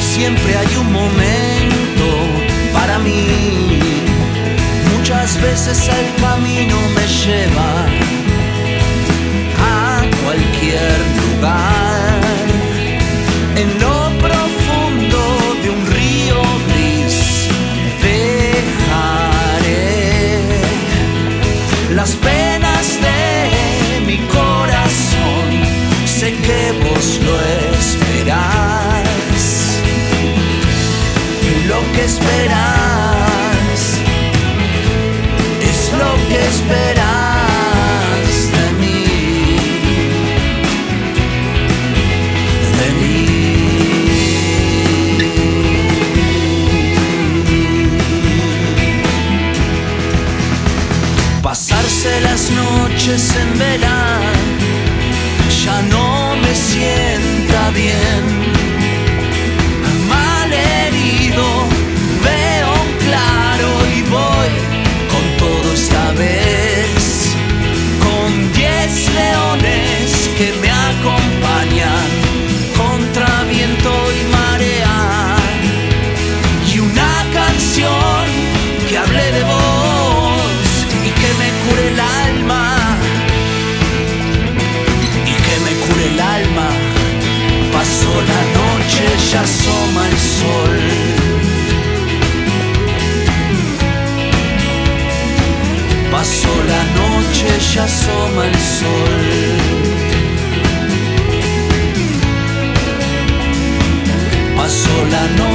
siempre hay un momento para mí. Muchas veces el camino me lleva a cualquier lugar. En lo profundo de un río gris dejaré las penas de mi corazón. Sé que vos lo esperás. Lo que esperás es lo que esperás de mí. De mí. Pasarse las noches en verano ya no me sienta bien. Ya asoma el sol. Pasó la noche, ya asoma el sol. Pasó la noche,